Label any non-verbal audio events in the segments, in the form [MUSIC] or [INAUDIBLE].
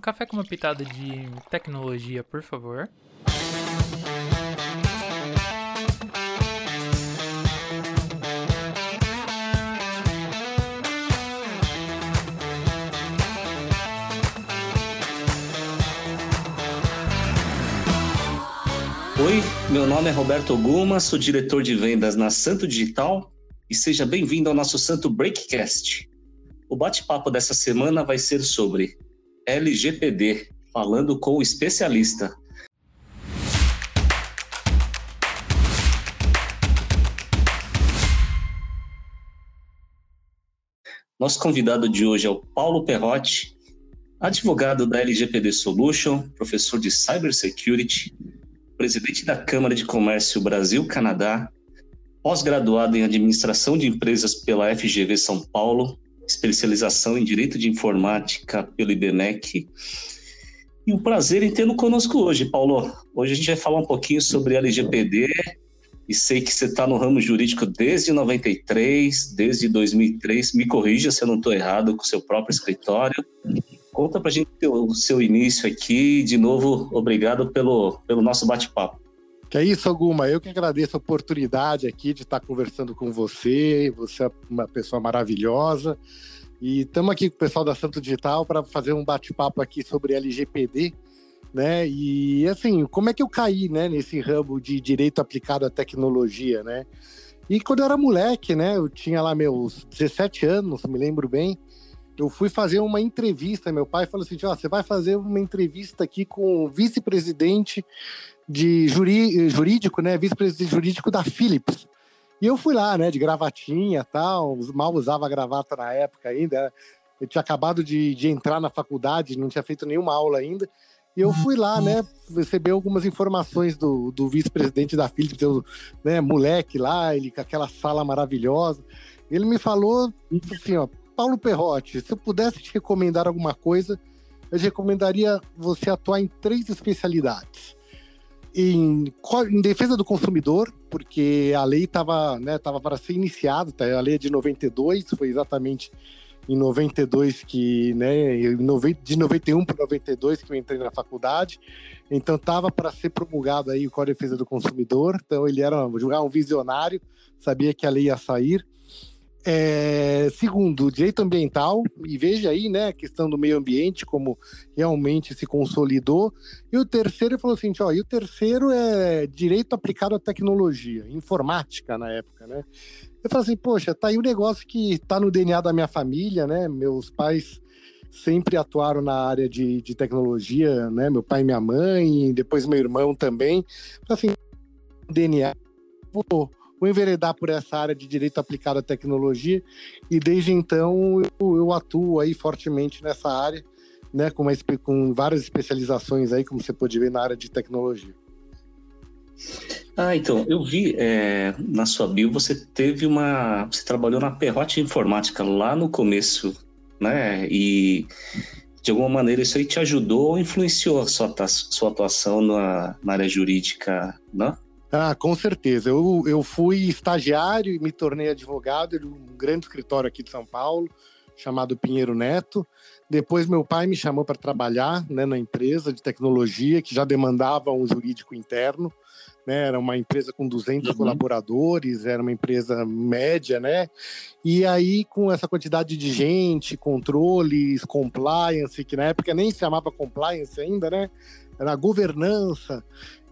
Um café com uma pitada de tecnologia, por favor. Oi, meu nome é Roberto Guma, sou diretor de vendas na Santo Digital e seja bem-vindo ao nosso Santo Breakcast. O bate-papo dessa semana vai ser sobre LGPD, falando com o especialista. Nosso convidado de hoje é o Paulo Perrotti, advogado da LGPD Solution, professor de Cybersecurity, presidente da Câmara de Comércio Brasil-Canadá, pós-graduado em Administração de Empresas pela FGV São Paulo, especialização em Direito de Informática pelo IBMEC. E um prazer em tê-lo conosco hoje, Paulo. Hoje a gente vai falar um pouquinho sobre LGPD, e sei que você está no ramo jurídico desde 93, desde 2003. Me corrija se eu não estou errado com o seu próprio escritório. Conta para a gente o seu início aqui. De novo, obrigado pelo, pelo nosso bate-papo. Que é isso, Alguma. Eu que agradeço a oportunidade aqui de estar conversando com você. Você é uma pessoa maravilhosa. E estamos aqui com o pessoal da Santo Digital para fazer um bate-papo aqui sobre LGPD, né? E assim, como é que eu caí, né, nesse ramo de direito aplicado à tecnologia, né? E quando eu era moleque, né, eu tinha lá meus 17 anos, me lembro bem, eu fui fazer uma entrevista. Meu pai falou assim: ó, você vai fazer uma entrevista aqui com o vice-presidente de juri, jurídico, né? Vice-presidente jurídico da Philips. E eu fui lá, né, de gravatinha tal, mal usava gravata na época ainda. Eu tinha acabado de, de entrar na faculdade, não tinha feito nenhuma aula ainda. E eu fui lá, né, receber algumas informações do, do vice-presidente da Philips, eu, né, moleque lá, ele com aquela sala maravilhosa. Ele me falou assim, ó, Paulo Perrotti, se eu pudesse te recomendar alguma coisa, eu recomendaria você atuar em três especialidades. Em, em defesa do consumidor, porque a lei estava né, tava para ser iniciada, tá? a lei é de 92, foi exatamente em 92 que, né, de 91 para 92 que eu entrei na faculdade, então estava para ser promulgado aí o Código de Defesa do Consumidor, então ele era um visionário, sabia que a lei ia sair, é, segundo, direito ambiental, e veja aí, né, a questão do meio ambiente, como realmente se consolidou. E o terceiro, falou assim: ó, e o terceiro é direito aplicado à tecnologia, informática na época, né? Eu falei assim: poxa, tá aí um negócio que tá no DNA da minha família, né? Meus pais sempre atuaram na área de, de tecnologia, né? Meu pai e minha mãe, depois meu irmão também. Falei assim: DNA, vou vou enveredar por essa área de direito aplicado à tecnologia e desde então eu, eu atuo aí fortemente nessa área, né, com, uma, com várias especializações aí, como você pode ver na área de tecnologia. Ah, então, eu vi é, na sua bio, você teve uma. Você trabalhou na Perrote Informática lá no começo, né? E de alguma maneira isso aí te ajudou ou influenciou a sua, sua atuação na, na área jurídica, né? Ah, com certeza. Eu, eu fui estagiário e me tornei advogado de um grande escritório aqui de São Paulo, chamado Pinheiro Neto. Depois meu pai me chamou para trabalhar né, na empresa de tecnologia, que já demandava um jurídico interno. Né, era uma empresa com 200 uhum. colaboradores, era uma empresa média, né? E aí, com essa quantidade de gente, controles, compliance, que na época nem se chamava compliance ainda, né? Era governança.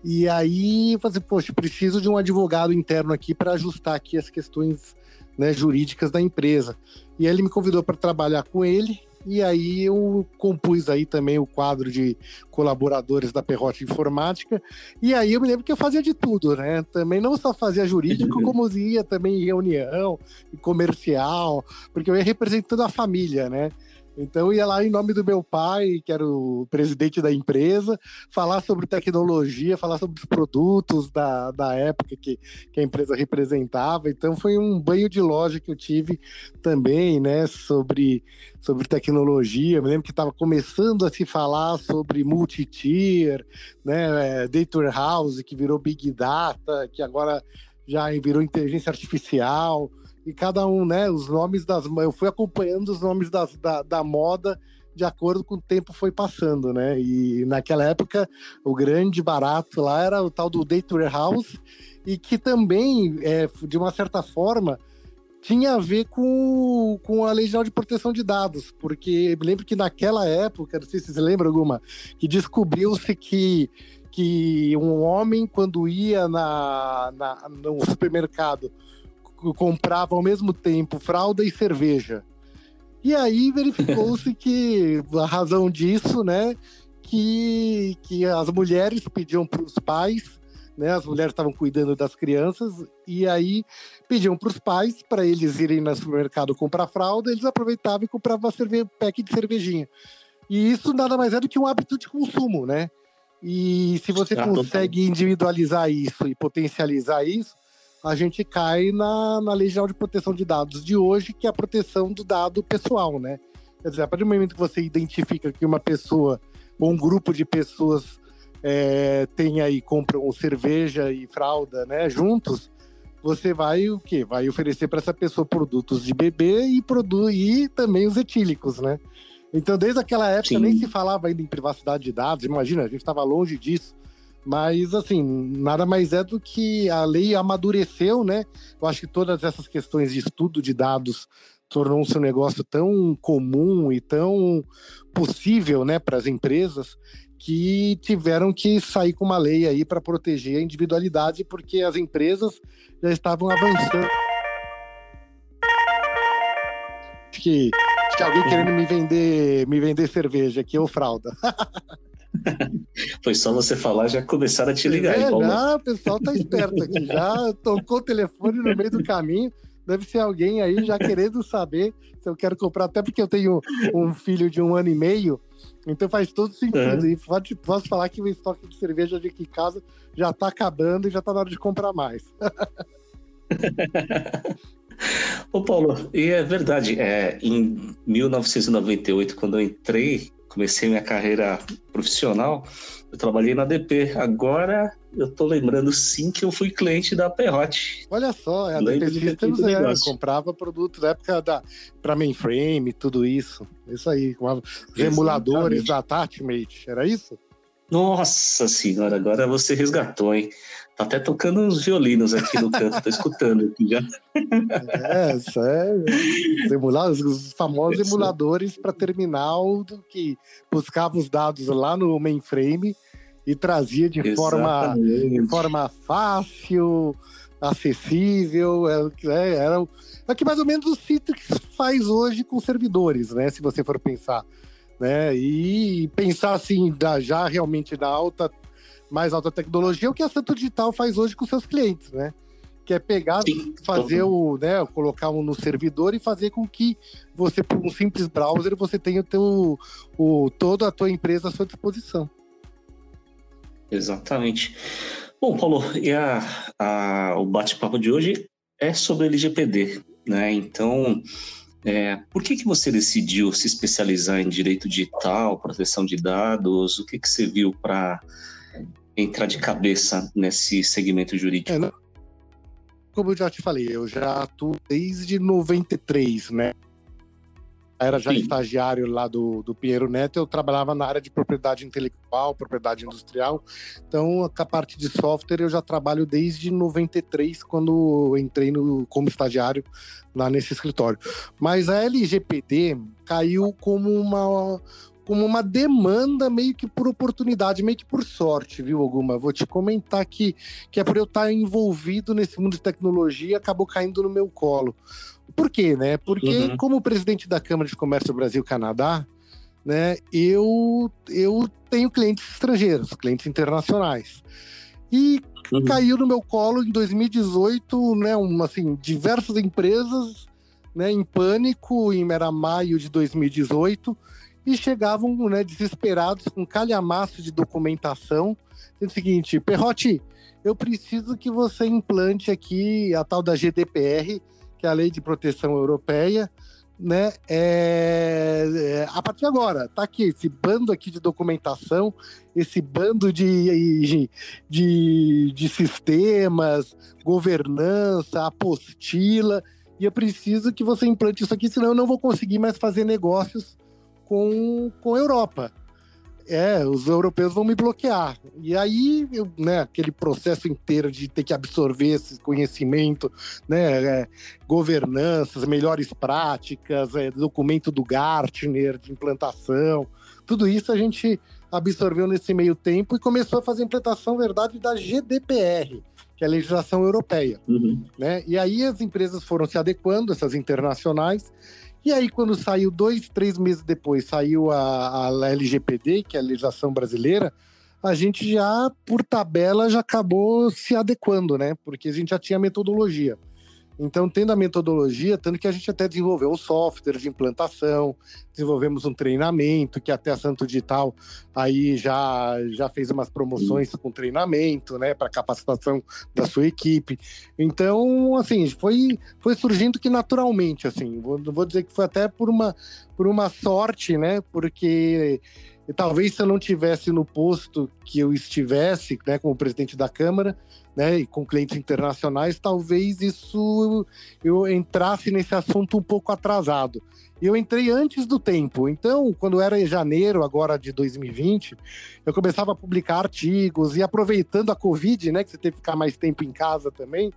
E aí, eu falei, assim, poxa, preciso de um advogado interno aqui para ajustar aqui as questões né, jurídicas da empresa. E aí ele me convidou para trabalhar com ele, e aí eu compus aí também o quadro de colaboradores da Perrote Informática. E aí eu me lembro que eu fazia de tudo, né? Também não só fazia jurídico, [LAUGHS] como ia também em reunião, em comercial, porque eu ia representando a família, né? Então ia lá em nome do meu pai, que era o presidente da empresa, falar sobre tecnologia, falar sobre os produtos da, da época que, que a empresa representava. Então foi um banho de loja que eu tive também, né, sobre, sobre tecnologia. Eu me lembro que estava começando a se falar sobre multi-tier, né, é, data warehouse, que virou big data, que agora já virou inteligência artificial e cada um, né, os nomes das. Eu fui acompanhando os nomes das, da, da moda de acordo com o tempo foi passando, né? E naquela época o grande barato lá era o tal do Data Warehouse e que também, é, de uma certa forma, tinha a ver com, com a Lei Geral de Proteção de Dados, porque me lembro que naquela época, não sei se vocês lembram alguma, que descobriu-se que, que um homem, quando ia na, na, no supermercado, comprava ao mesmo tempo fralda e cerveja. E aí verificou-se que a razão disso, né, que, que as mulheres pediam para os pais, né, as mulheres estavam cuidando das crianças, e aí pediam para os pais para eles irem no supermercado comprar fralda, eles aproveitavam e compravam cerve pack de cervejinha. E isso nada mais é do que um hábito de consumo, né? E se você ah, consegue individualizar isso e potencializar isso, a gente cai na, na Lei Geral de Proteção de Dados de hoje, que é a proteção do dado pessoal, né? Quer dizer, a partir do momento que você identifica que uma pessoa ou um grupo de pessoas é, tem aí, compram cerveja e fralda, né, juntos, você vai o quê? Vai oferecer para essa pessoa produtos de bebê e, produ e também os etílicos, né? Então, desde aquela época Sim. nem se falava ainda em privacidade de dados, imagina, a gente estava longe disso. Mas, assim, nada mais é do que a lei amadureceu, né? Eu acho que todas essas questões de estudo de dados tornou-se um negócio tão comum e tão possível, né, para as empresas que tiveram que sair com uma lei aí para proteger a individualidade, porque as empresas já estavam avançando. Acho que, acho que alguém querendo me vender, me vender cerveja aqui ou fralda. [LAUGHS] [LAUGHS] Foi só você falar, já começaram a te ligar. É, já, o pessoal tá esperto aqui, já tocou o telefone no meio do caminho. Deve ser alguém aí já querendo saber se eu quero comprar, até porque eu tenho um filho de um ano e meio, então faz todo sentido. É. E pode, posso falar que o estoque de cerveja de aqui em casa já tá acabando e já tá na hora de comprar mais. [LAUGHS] Ô Paulo, e é verdade, é, em 1998, quando eu entrei comecei minha carreira profissional, eu trabalhei na DP. Agora eu tô lembrando sim que eu fui cliente da Perrote. Olha só, é, a DP Systems é, comprava produto da época da para mainframe, tudo isso. Isso aí, com os emuladores da Tatmate, era isso? Nossa senhora, agora você resgatou, hein? Tá até tocando uns violinos aqui no canto, tô escutando aqui já. É, sério. Emular, os famosos é emuladores para terminal do que buscava os dados lá no mainframe e trazia de forma, de forma fácil, acessível. É, é, era, é que mais ou menos o Citrix faz hoje com servidores, né? Se você for pensar. Né? E pensar assim, já realmente na alta mais alta tecnologia, o que a Santo Digital faz hoje com seus clientes, né? Que é pegar, Sim, fazer o, né, colocar um no servidor e fazer com que você, por um simples browser, você tenha o teu, o, toda a tua empresa à sua disposição. Exatamente. Bom, Paulo, e a, a o bate-papo de hoje é sobre LGPD, né? Então, é, por que, que você decidiu se especializar em direito digital, proteção de dados? O que, que você viu para entrar de cabeça nesse segmento jurídico? É, como eu já te falei, eu já atuo desde 93, né? Era já Sim. estagiário lá do, do Pinheiro Neto, eu trabalhava na área de propriedade intelectual, propriedade industrial. Então, a parte de software eu já trabalho desde 93, quando entrei no, como estagiário lá nesse escritório. Mas a LGPD caiu como uma, como uma demanda meio que por oportunidade, meio que por sorte, viu, Alguma? Vou te comentar que, que é por eu estar envolvido nesse mundo de tecnologia, acabou caindo no meu colo. Por quê, né? Porque, uhum. como presidente da Câmara de Comércio Brasil-Canadá, né, eu, eu tenho clientes estrangeiros, clientes internacionais. E uhum. caiu no meu colo em 2018, né, uma, assim, diversas empresas né, em pânico, em era maio de 2018, e chegavam né, desesperados com calhamaço de documentação. É o seguinte, Perrote, eu preciso que você implante aqui a tal da GDPR, que é a Lei de Proteção Europeia, né? É, é, a partir de agora, tá aqui esse bando aqui de documentação, esse bando de, de, de sistemas, governança, apostila, e eu preciso que você implante isso aqui, senão eu não vou conseguir mais fazer negócios com, com a Europa. É, os europeus vão me bloquear. E aí, eu, né, aquele processo inteiro de ter que absorver esse conhecimento, né, é, governanças, melhores práticas, é, documento do Gartner de implantação, tudo isso a gente absorveu nesse meio tempo e começou a fazer a implantação, verdade, da GDPR, que é a legislação europeia. Uhum. Né? E aí as empresas foram se adequando, essas internacionais, e aí, quando saiu dois, três meses depois, saiu a, a LGPD, que é a legislação brasileira, a gente já, por tabela, já acabou se adequando, né? Porque a gente já tinha metodologia. Então, tendo a metodologia, tanto que a gente até desenvolveu o software de implantação, desenvolvemos um treinamento, que até a Santo Digital aí já, já fez umas promoções com treinamento, né, para capacitação da sua equipe. Então, assim, foi, foi surgindo que naturalmente, assim, vou, vou dizer que foi até por uma, por uma sorte, né, porque talvez se eu não tivesse no posto que eu estivesse, né, como presidente da Câmara, né, e com clientes internacionais, talvez isso eu entrasse nesse assunto um pouco atrasado. Eu entrei antes do tempo, então, quando era em janeiro agora de 2020, eu começava a publicar artigos e aproveitando a Covid, né, que você teve que ficar mais tempo em casa também,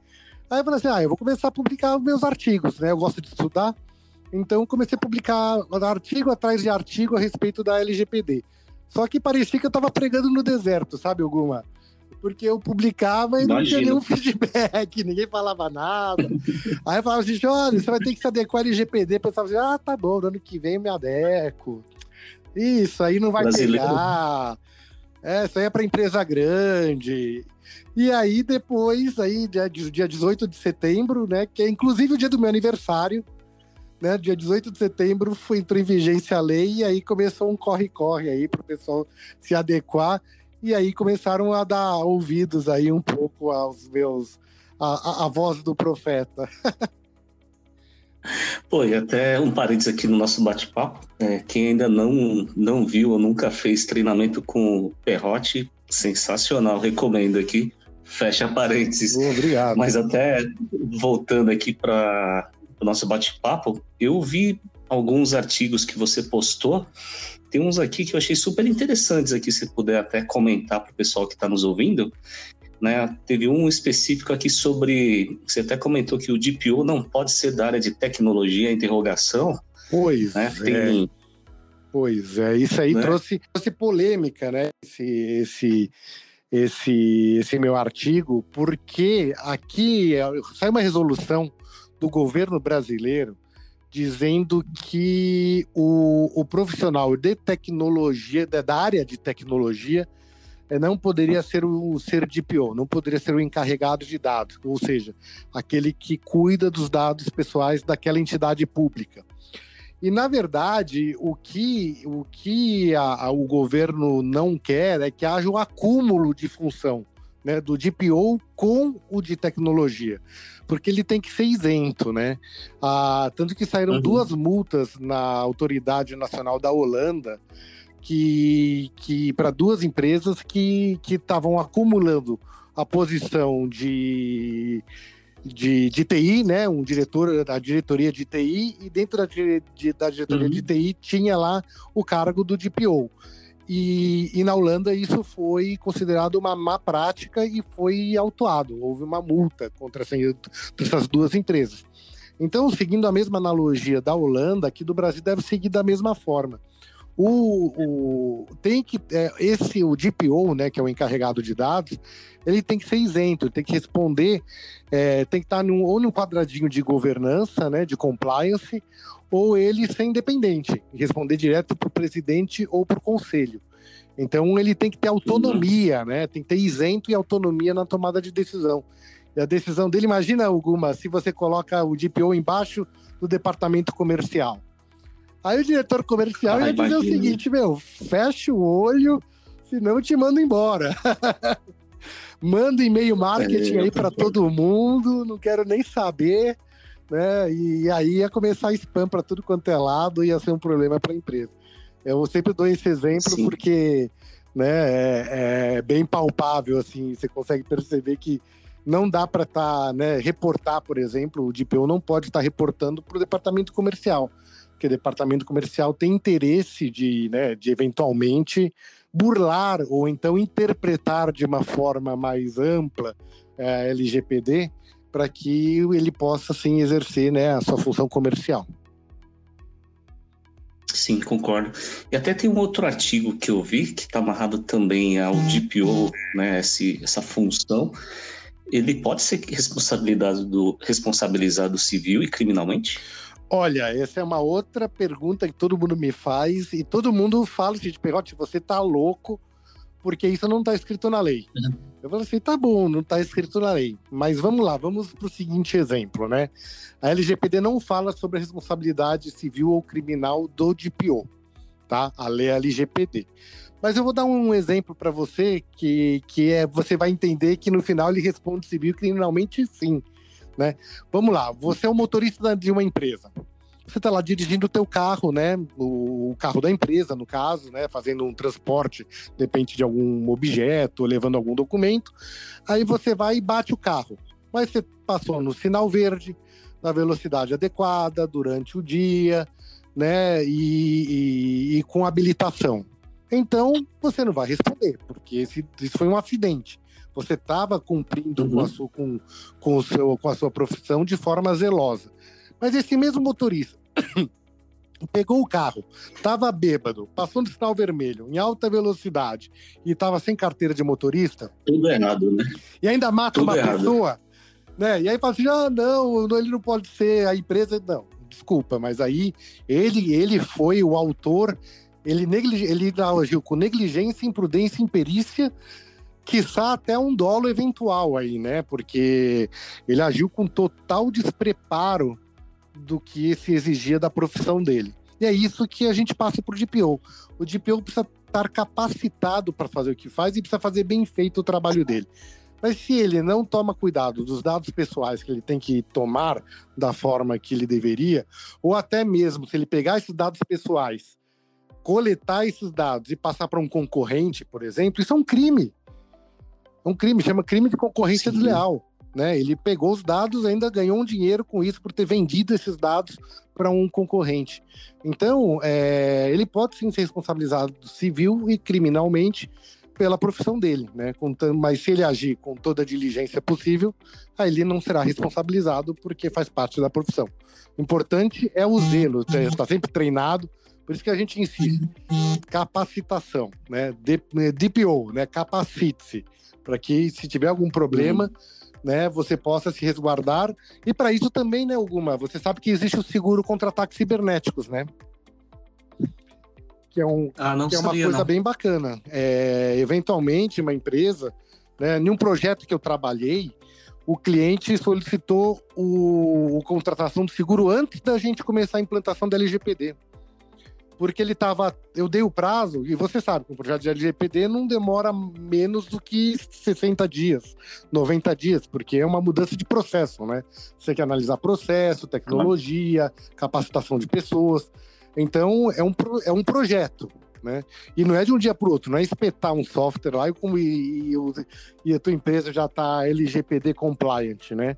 aí eu falei assim, ah, eu vou começar a publicar meus artigos, né, eu gosto de estudar, então comecei a publicar artigo atrás de artigo a respeito da LGPD. Só que parecia que eu estava pregando no deserto, sabe, alguma? porque eu publicava e Imagina. não tinha nenhum feedback, [LAUGHS] ninguém falava nada. Aí eu falava assim, olha, você vai ter que se adequar ao LGPD. Eu pensava assim, ah, tá bom, no ano que vem eu me adequo. Isso, aí não vai Brasileiro. pegar. É, isso aí é para empresa grande. E aí depois, aí dia, dia 18 de setembro, né, que é inclusive o dia do meu aniversário, né, dia 18 de setembro foi, entrou em vigência a lei e aí começou um corre-corre aí para o pessoal se adequar. E aí começaram a dar ouvidos aí um pouco aos meus. a, a, a voz do profeta. [LAUGHS] Pô, e até um parênteses aqui no nosso bate-papo. É, quem ainda não, não viu ou nunca fez treinamento com o Perrote, sensacional, recomendo aqui. Fecha parênteses. Obrigado. Mas até voltando aqui para o nosso bate-papo, eu vi alguns artigos que você postou tem uns aqui que eu achei super interessantes aqui, se puder até comentar para o pessoal que está nos ouvindo. Né? Teve um específico aqui sobre. Você até comentou que o DPO não pode ser da área de tecnologia, interrogação. Pois né? Tem, é. Pois é, isso aí né? trouxe, trouxe polêmica, né? Esse, esse, esse, esse meu artigo, porque aqui sai uma resolução do governo brasileiro dizendo que o, o profissional de tecnologia, da área de tecnologia, eh, não poderia ser o ser DPO, não poderia ser o encarregado de dados, ou seja, aquele que cuida dos dados pessoais daquela entidade pública. E, na verdade, o que, o, que a, a, o governo não quer é que haja um acúmulo de função né, do DPO com o de tecnologia porque ele tem que ser isento, né? Ah, tanto que saíram uhum. duas multas na Autoridade Nacional da Holanda que, que para duas empresas que estavam acumulando a posição de, de, de, TI, né? Um diretor da diretoria de TI, e dentro da, de, da diretoria uhum. de TI tinha lá o cargo do DPO. E, e, na Holanda isso foi considerado uma má prática e foi autuado. Houve uma multa contra essas duas empresas. Então, seguindo a mesma analogia da Holanda, aqui do Brasil deve seguir da mesma forma. O, o, tem que é, esse o DPO, né, que é o encarregado de dados, ele tem que ser isento, tem que responder, é, tem que estar num, ou no quadradinho de governança, né, de compliance, ou ele ser independente, responder direto para o presidente ou para o conselho. Então ele tem que ter autonomia, né? Tem que ter isento e autonomia na tomada de decisão. E a decisão dele, imagina, alguma, se você coloca o DPO embaixo do departamento comercial. Aí o diretor comercial ah, ia dizer o seguinte, meu, fecha o olho, senão eu te mando embora. [LAUGHS] Manda e-mail marketing é, aí para todo mundo, não quero nem saber né? E aí ia começar spam para tudo quanto é lado, ia ser um problema para a empresa. Eu sempre dou esse exemplo Sim. porque né, é, é, bem palpável, assim, você consegue perceber que não dá para estar, tá, né, reportar, por exemplo, o DPO não pode estar tá reportando para o departamento comercial. Porque departamento comercial tem interesse de, né, de eventualmente burlar ou então interpretar de uma forma mais ampla a LGPD para que ele possa sim exercer né, a sua função comercial. Sim, concordo. E até tem um outro artigo que eu vi que está amarrado também ao DPO, né, esse, essa função. Ele pode ser responsabilizado, responsabilizado civil e criminalmente? Olha, essa é uma outra pergunta que todo mundo me faz e todo mundo fala assim, Perote, você tá louco porque isso não está escrito na lei. Uhum. Eu falo assim, tá bom, não está escrito na lei. Mas vamos lá, vamos para o seguinte exemplo, né? A LGPD não fala sobre a responsabilidade civil ou criminal do DPO, tá? A lei é LGPD. Mas eu vou dar um exemplo para você que, que é, você vai entender que no final ele responde civil criminalmente sim né? Vamos lá, você é o motorista de uma empresa. Você está lá dirigindo o teu carro, né? O carro da empresa, no caso, né? Fazendo um transporte, depende de algum objeto, levando algum documento. Aí você vai e bate o carro. Mas você passou no sinal verde, na velocidade adequada, durante o dia, né? E, e, e com habilitação. Então, você não vai responder, porque isso foi um acidente. Você estava cumprindo uhum. com, a sua, com, com, o seu, com a sua profissão de forma zelosa. Mas esse mesmo motorista [COUGHS] pegou o carro, estava bêbado, passou no sinal vermelho, em alta velocidade e estava sem carteira de motorista. Tudo errado, né? E ainda mata Tudo uma errado. pessoa, né? E aí fala assim: ah, não, ele não pode ser a empresa. Não, desculpa, mas aí ele, ele foi o autor, ele, ele agiu com negligência, imprudência, imperícia quiçá até um dolo eventual aí, né? Porque ele agiu com total despreparo do que se exigia da profissão dele. E é isso que a gente passa por DPO. O DPO precisa estar capacitado para fazer o que faz e precisa fazer bem feito o trabalho dele. Mas se ele não toma cuidado dos dados pessoais que ele tem que tomar da forma que ele deveria, ou até mesmo se ele pegar esses dados pessoais, coletar esses dados e passar para um concorrente, por exemplo, isso é um crime. É um crime, chama crime de concorrência Sim. desleal. Né? Ele pegou os dados, ainda ganhou um dinheiro com isso por ter vendido esses dados para um concorrente. Então, é, ele pode sim ser responsabilizado civil e criminalmente pela profissão dele, né? Mas se ele agir com toda a diligência possível, aí ele não será responsabilizado porque faz parte da profissão. O importante é o zelo, está sempre treinado. Por isso que a gente insiste, capacitação, né? DPO, né? Capacite-se para que se tiver algum problema, uhum. né, você possa se resguardar. E para isso também, né, alguma, você sabe que existe o seguro contra ataques cibernéticos, né? Que é, um, ah, que é uma coisa não. bem bacana. É, eventualmente, uma empresa, né, em um projeto que eu trabalhei, o cliente solicitou o, o contratação do seguro antes da gente começar a implantação da LGPD porque ele estava. Eu dei o prazo, e você sabe que um projeto de LGPD não demora menos do que 60 dias, 90 dias, porque é uma mudança de processo, né? Você tem que analisar processo, tecnologia, capacitação de pessoas. Então, é um, é um projeto. Né? E não é de um dia para o outro, não é espetar um software lá e, e, e a tua empresa já está LGPD compliant, né?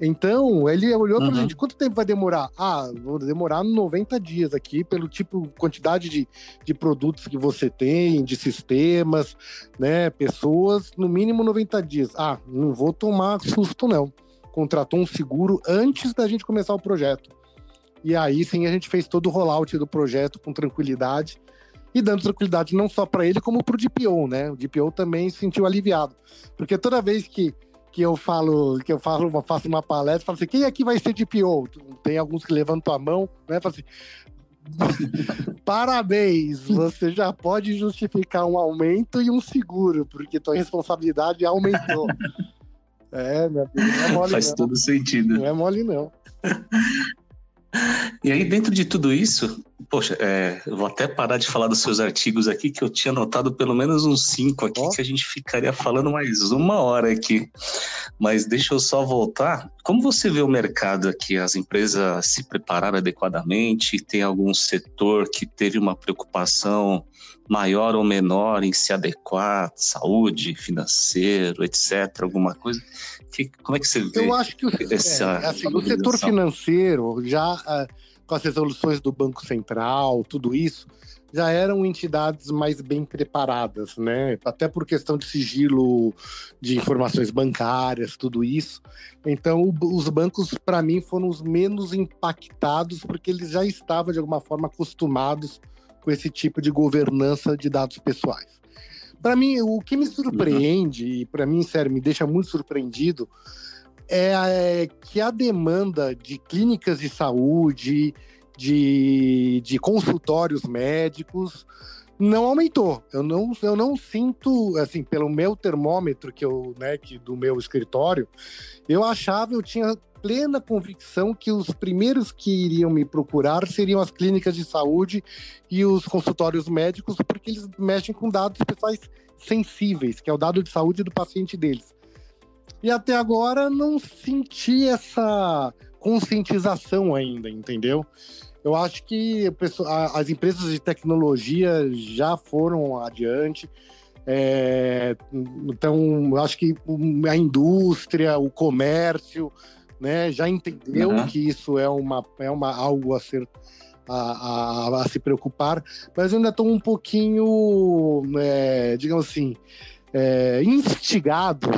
Então, ele olhou uhum. para gente, quanto tempo vai demorar? Ah, vou demorar 90 dias aqui, pelo tipo, quantidade de, de produtos que você tem, de sistemas, né, pessoas, no mínimo 90 dias. Ah, não vou tomar susto não. Contratou um seguro antes da gente começar o projeto. E aí sim a gente fez todo o rollout do projeto com tranquilidade e dando tranquilidade não só para ele, como para o DPO, né? O DPO também se sentiu aliviado. Porque toda vez que, que eu falo, que eu falo, faço uma palestra, falo assim, quem aqui vai ser DPO? Tem alguns que levantam a mão, né? Falo assim, [LAUGHS] Parabéns, você já pode justificar um aumento e um seguro, porque tua responsabilidade aumentou. [LAUGHS] é, meu amigo, não é mole Faz não. todo sentido. Não é mole, não. [LAUGHS] E aí, dentro de tudo isso, poxa, é, eu vou até parar de falar dos seus artigos aqui, que eu tinha anotado pelo menos uns cinco aqui, oh. que a gente ficaria falando mais uma hora aqui. Mas deixa eu só voltar. Como você vê o mercado aqui? As empresas se prepararam adequadamente? Tem algum setor que teve uma preocupação maior ou menor em se adequar, saúde, financeiro, etc., alguma coisa? Que, como é que você vê? Eu acho que o, essa, é, assim, o setor financeiro já uh, com as resoluções do Banco Central, tudo isso, já eram entidades mais bem preparadas, né? Até por questão de sigilo de informações bancárias, tudo isso. Então, os bancos, para mim, foram os menos impactados, porque eles já estavam, de alguma forma, acostumados com esse tipo de governança de dados pessoais. Para mim, o que me surpreende, uhum. e para mim, sério, me deixa muito surpreendido, é, é que a demanda de clínicas de saúde, de, de consultórios médicos não aumentou. Eu não, eu não sinto, assim, pelo meu termômetro que eu, né, que do meu escritório, eu achava, eu tinha plena convicção que os primeiros que iriam me procurar seriam as clínicas de saúde e os consultórios médicos, porque eles mexem com dados pessoais sensíveis, que é o dado de saúde do paciente deles. E até agora não senti essa conscientização ainda, entendeu? Eu acho que as empresas de tecnologia já foram adiante. É, então, eu acho que a indústria, o comércio, né, já entendeu uhum. que isso é uma, é uma algo a ser a, a, a se preocupar, mas eu ainda estou um pouquinho, é, digamos assim, é, instigado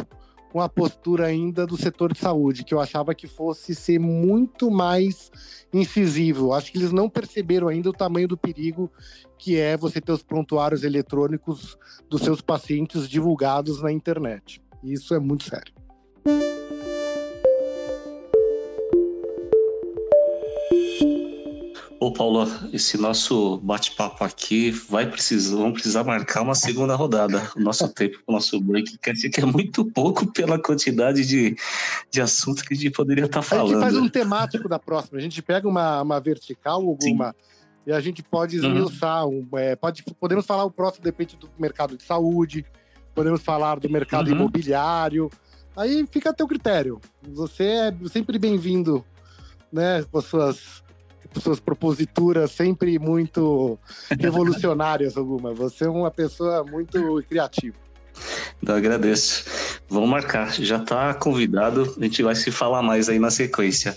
com a postura ainda do setor de saúde, que eu achava que fosse ser muito mais incisivo. Acho que eles não perceberam ainda o tamanho do perigo que é você ter os prontuários eletrônicos dos seus pacientes divulgados na internet. Isso é muito sério. Ô Paulo, esse nosso bate-papo aqui vai precisar, vamos precisar marcar uma segunda rodada. O nosso tempo, o nosso break, quer dizer que é muito pouco pela quantidade de, de assuntos que a gente poderia estar tá falando. A gente faz um temático da próxima. A gente pega uma, uma vertical, alguma, e a gente pode uhum. esmiuçar. Uhum. Um, é, pode, podemos falar o próximo, depende do mercado de saúde, podemos falar do mercado uhum. imobiliário. Aí fica a teu critério. Você é sempre bem-vindo, né, com as suas suas proposituras sempre muito [LAUGHS] revolucionárias, alguma. Você é uma pessoa muito criativa. Eu agradeço. Vamos marcar. Já está convidado. A gente vai se falar mais aí na sequência.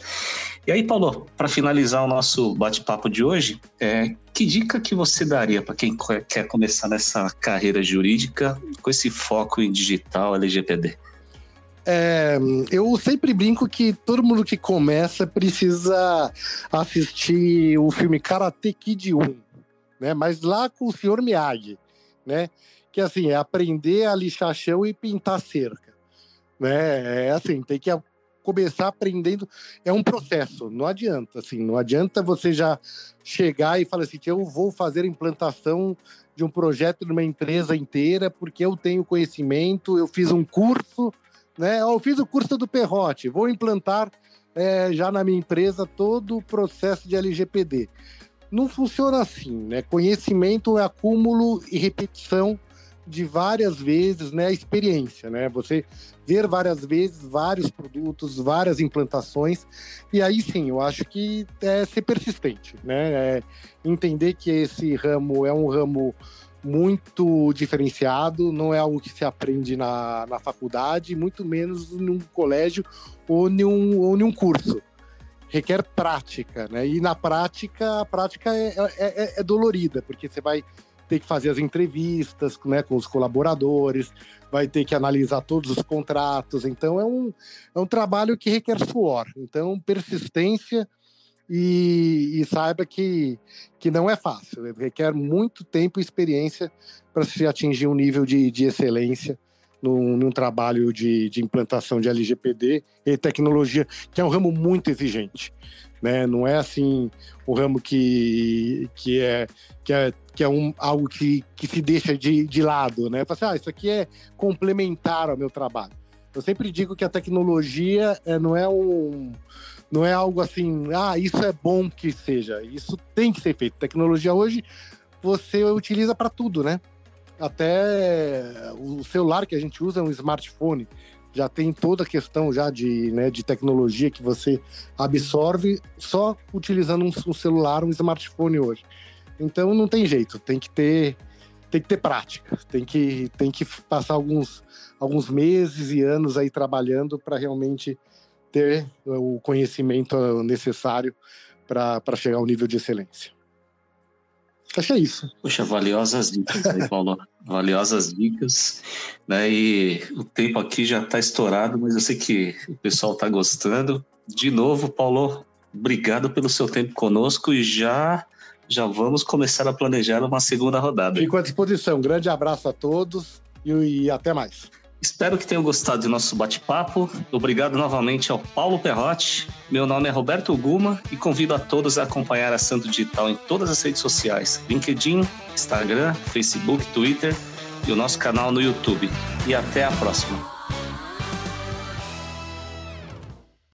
E aí, Paulo, para finalizar o nosso bate-papo de hoje, é, que dica que você daria para quem quer começar nessa carreira jurídica com esse foco em digital LGPD? É, eu sempre brinco que todo mundo que começa precisa assistir o filme Karate Kid 1, né? Mas lá com o senhor Miyagi, né? Que assim, é aprender a lixar chão e pintar cerca, né? É assim, tem que começar aprendendo, é um processo, não adianta, assim, não adianta você já chegar e falar assim, eu vou fazer a implantação de um projeto de uma empresa inteira porque eu tenho conhecimento, eu fiz um curso, né? Eu fiz o curso do Perrote, vou implantar é, já na minha empresa todo o processo de LGPD. Não funciona assim, né? Conhecimento é acúmulo e repetição de várias vezes, né? Experiência, né? Você ver várias vezes vários produtos, várias implantações, e aí sim, eu acho que é ser persistente, né? É entender que esse ramo é um ramo muito diferenciado, não é algo que se aprende na, na faculdade, muito menos num colégio ou em um, ou em um curso. Requer prática, né? E na prática, a prática é, é, é, é dolorida, porque você vai ter que fazer as entrevistas né, com os colaboradores, vai ter que analisar todos os contratos. Então, é um, é um trabalho que requer suor. Então, persistência e, e, saiba que, que não é fácil, requer muito tempo e experiência para se atingir um nível de, de excelência num, trabalho de, de, implantação de LGPD e tecnologia, que é um ramo muito exigente. Né? Não é assim um ramo que, que é, que é, que é um, algo que, que se deixa de, de lado. Né? Fala assim, ah, isso aqui é complementar ao meu trabalho. Eu sempre digo que a tecnologia é, não é um não é algo assim, ah, isso é bom que seja. Isso tem que ser feito. Tecnologia hoje você utiliza para tudo, né? Até o celular que a gente usa é um smartphone. Já tem toda a questão já de, né, de tecnologia que você absorve só utilizando um, celular, um smartphone hoje. Então não tem jeito, tem que ter tem que ter prática, tem que, tem que passar alguns, alguns meses e anos aí trabalhando para realmente ter o conhecimento necessário para chegar ao nível de excelência. Acho que é isso. Poxa, valiosas dicas aí, Paulo. [LAUGHS] valiosas dicas. Né? E o tempo aqui já está estourado, mas eu sei que o pessoal está gostando. De novo, Paulo, obrigado pelo seu tempo conosco e já já vamos começar a planejar uma segunda rodada. Fico à disposição. Um grande abraço a todos e, e até mais. Espero que tenham gostado do nosso bate-papo. Obrigado novamente ao Paulo Perrotti. Meu nome é Roberto Guma e convido a todos a acompanhar a Santo Digital em todas as redes sociais: LinkedIn, Instagram, Facebook, Twitter e o nosso canal no YouTube. E até a próxima.